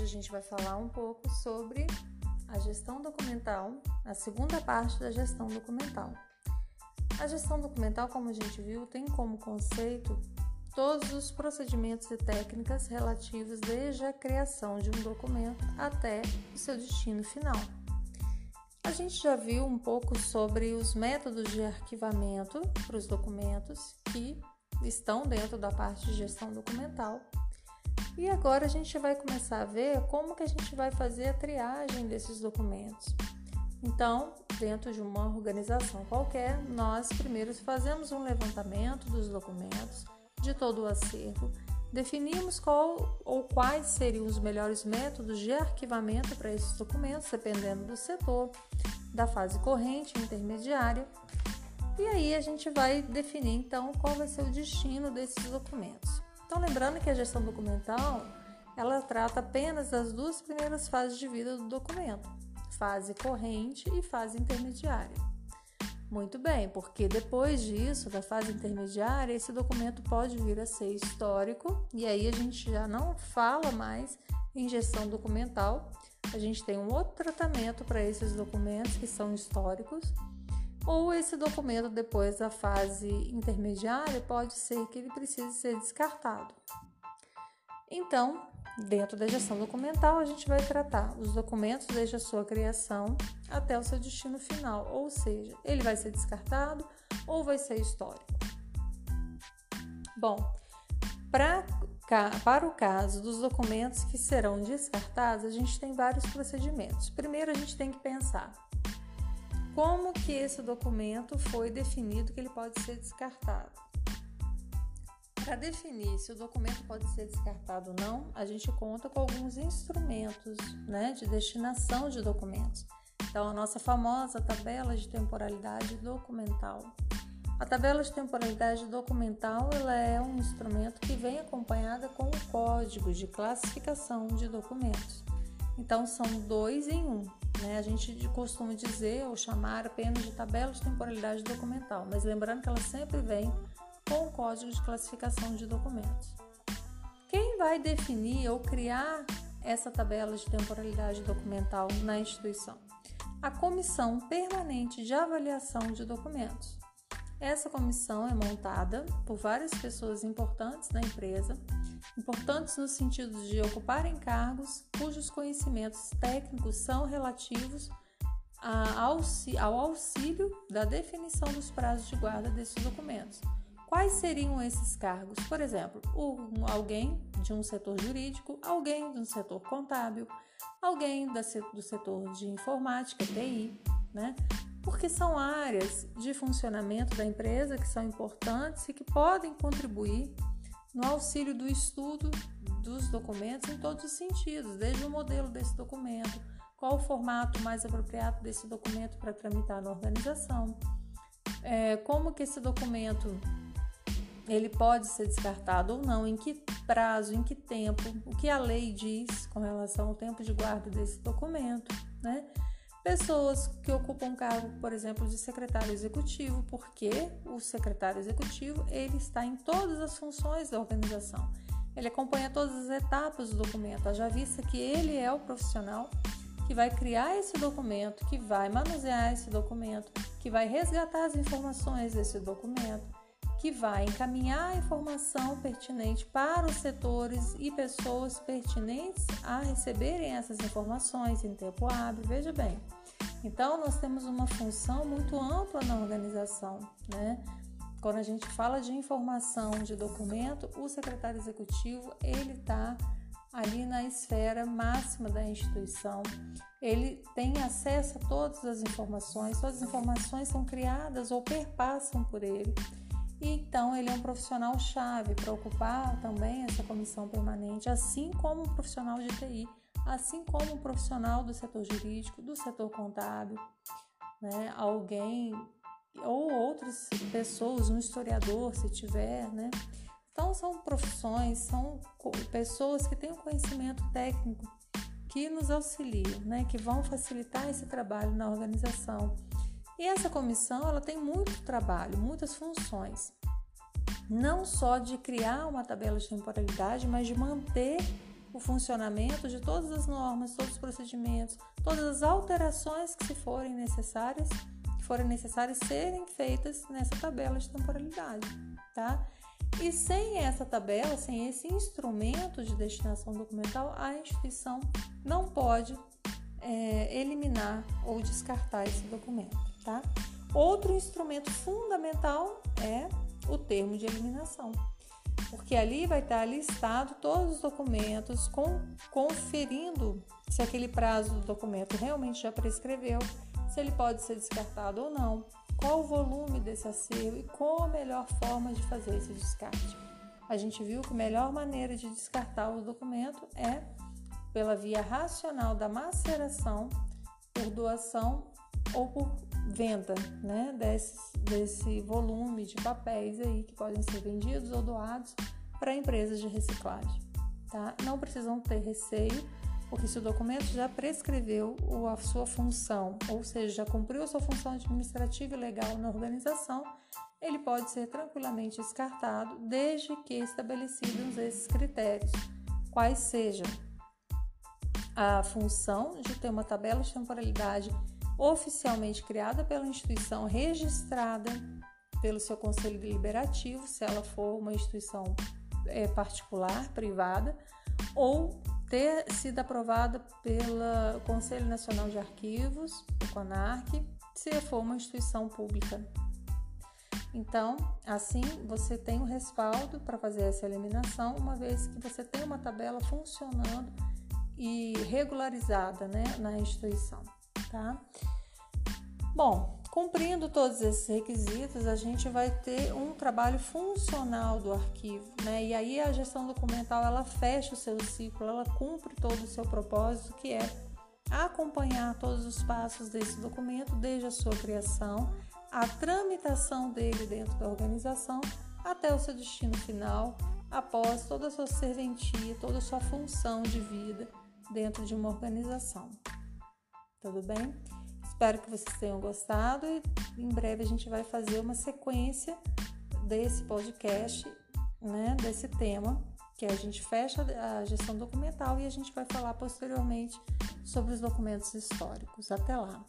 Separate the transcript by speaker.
Speaker 1: Hoje a gente vai falar um pouco sobre a gestão documental, a segunda parte da gestão documental. A gestão documental, como a gente viu, tem como conceito todos os procedimentos e técnicas relativos desde a criação de um documento até o seu destino final. A gente já viu um pouco sobre os métodos de arquivamento para os documentos que estão dentro da parte de gestão documental. E agora a gente vai começar a ver como que a gente vai fazer a triagem desses documentos. Então, dentro de uma organização qualquer, nós primeiro fazemos um levantamento dos documentos, de todo o acervo, definimos qual ou quais seriam os melhores métodos de arquivamento para esses documentos, dependendo do setor, da fase corrente intermediária. E aí a gente vai definir então qual vai ser o destino desses documentos. Então lembrando que a gestão documental, ela trata apenas das duas primeiras fases de vida do documento, fase corrente e fase intermediária. Muito bem, porque depois disso, da fase intermediária, esse documento pode vir a ser histórico e aí a gente já não fala mais em gestão documental. A gente tem um outro tratamento para esses documentos que são históricos. Ou esse documento, depois da fase intermediária, pode ser que ele precise ser descartado. Então, Dentro da gestão documental, a gente vai tratar os documentos desde a sua criação até o seu destino final, ou seja, ele vai ser descartado ou vai ser histórico. Bom, pra, para o caso dos documentos que serão descartados, a gente tem vários procedimentos. Primeiro, a gente tem que pensar como que esse documento foi definido que ele pode ser descartado. Para definir se o documento pode ser descartado ou não, a gente conta com alguns instrumentos né, de destinação de documentos. Então, a nossa famosa tabela de temporalidade documental. A tabela de temporalidade documental ela é um instrumento que vem acompanhada com o código de classificação de documentos. Então, são dois em um. Né? A gente costuma dizer ou chamar apenas de tabela de temporalidade documental, mas lembrando que ela sempre vem com o Código de Classificação de Documentos. Quem vai definir ou criar essa tabela de temporalidade documental na instituição? A Comissão Permanente de Avaliação de Documentos. Essa comissão é montada por várias pessoas importantes da empresa, importantes no sentido de ocuparem cargos cujos conhecimentos técnicos são relativos ao auxílio da definição dos prazos de guarda desses documentos Quais seriam esses cargos? Por exemplo, um, alguém de um setor jurídico, alguém de um setor contábil, alguém da, do setor de informática, TI, né? Porque são áreas de funcionamento da empresa que são importantes e que podem contribuir no auxílio do estudo dos documentos em todos os sentidos, desde o modelo desse documento, qual o formato mais apropriado desse documento para tramitar na organização, é, como que esse documento ele pode ser descartado ou não, em que prazo, em que tempo, o que a lei diz com relação ao tempo de guarda desse documento, né? Pessoas que ocupam cargo, por exemplo, de secretário executivo, porque o secretário executivo ele está em todas as funções da organização. Ele acompanha todas as etapas do documento, já vista que ele é o profissional que vai criar esse documento, que vai manusear esse documento, que vai resgatar as informações desse documento, que vai encaminhar a informação pertinente para os setores e pessoas pertinentes a receberem essas informações em tempo hábil. Veja bem. Então, nós temos uma função muito ampla na organização, né? Quando a gente fala de informação de documento, o secretário executivo ele está ali na esfera máxima da instituição. Ele tem acesso a todas as informações, todas as informações são criadas ou perpassam por ele. E então ele é um profissional chave para ocupar também essa comissão permanente, assim como um profissional de TI, assim como um profissional do setor jurídico, do setor contábil, né? Alguém ou outras pessoas, um historiador, se tiver, né? Então são profissões, são pessoas que têm um conhecimento técnico que nos auxiliam, né? Que vão facilitar esse trabalho na organização e essa comissão ela tem muito trabalho, muitas funções, não só de criar uma tabela de temporalidade, mas de manter o funcionamento de todas as normas, todos os procedimentos, todas as alterações que se forem necessárias, que forem necessárias serem feitas nessa tabela de temporalidade, tá? E sem essa tabela, sem esse instrumento de destinação documental, a instituição não pode é, eliminar ou descartar esse documento, tá? Outro instrumento fundamental é o termo de eliminação, porque ali vai estar listado todos os documentos, com, conferindo se aquele prazo do documento realmente já prescreveu, se ele pode ser descartado ou não, qual o volume desse acervo e qual a melhor forma de fazer esse descarte. A gente viu que a melhor maneira de descartar o documento é pela via racional da maceração, por doação ou por venda né, desse, desse volume de papéis aí que podem ser vendidos ou doados para empresas de reciclagem. Tá? Não precisam ter receio, porque se o documento já prescreveu a sua função, ou seja, já cumpriu a sua função administrativa e legal na organização, ele pode ser tranquilamente descartado, desde que estabelecidos esses critérios, quais sejam a função de ter uma tabela de temporalidade oficialmente criada pela instituição, registrada pelo seu conselho deliberativo, se ela for uma instituição é, particular, privada, ou ter sido aprovada pelo Conselho Nacional de Arquivos, o CONARC, se for uma instituição pública. Então, assim você tem o um respaldo para fazer essa eliminação, uma vez que você tem uma tabela funcionando e regularizada né, na instituição tá? Bom, cumprindo todos esses requisitos, a gente vai ter um trabalho funcional do arquivo, né? E aí a gestão documental ela fecha o seu ciclo, ela cumpre todo o seu propósito, que é acompanhar todos os passos desse documento, desde a sua criação, a tramitação dele dentro da organização, até o seu destino final, após toda a sua serventia, toda a sua função de vida dentro de uma organização. Tudo bem? Espero que vocês tenham gostado e em breve a gente vai fazer uma sequência desse podcast, né, desse tema, que a gente fecha a gestão documental e a gente vai falar posteriormente sobre os documentos históricos. Até lá!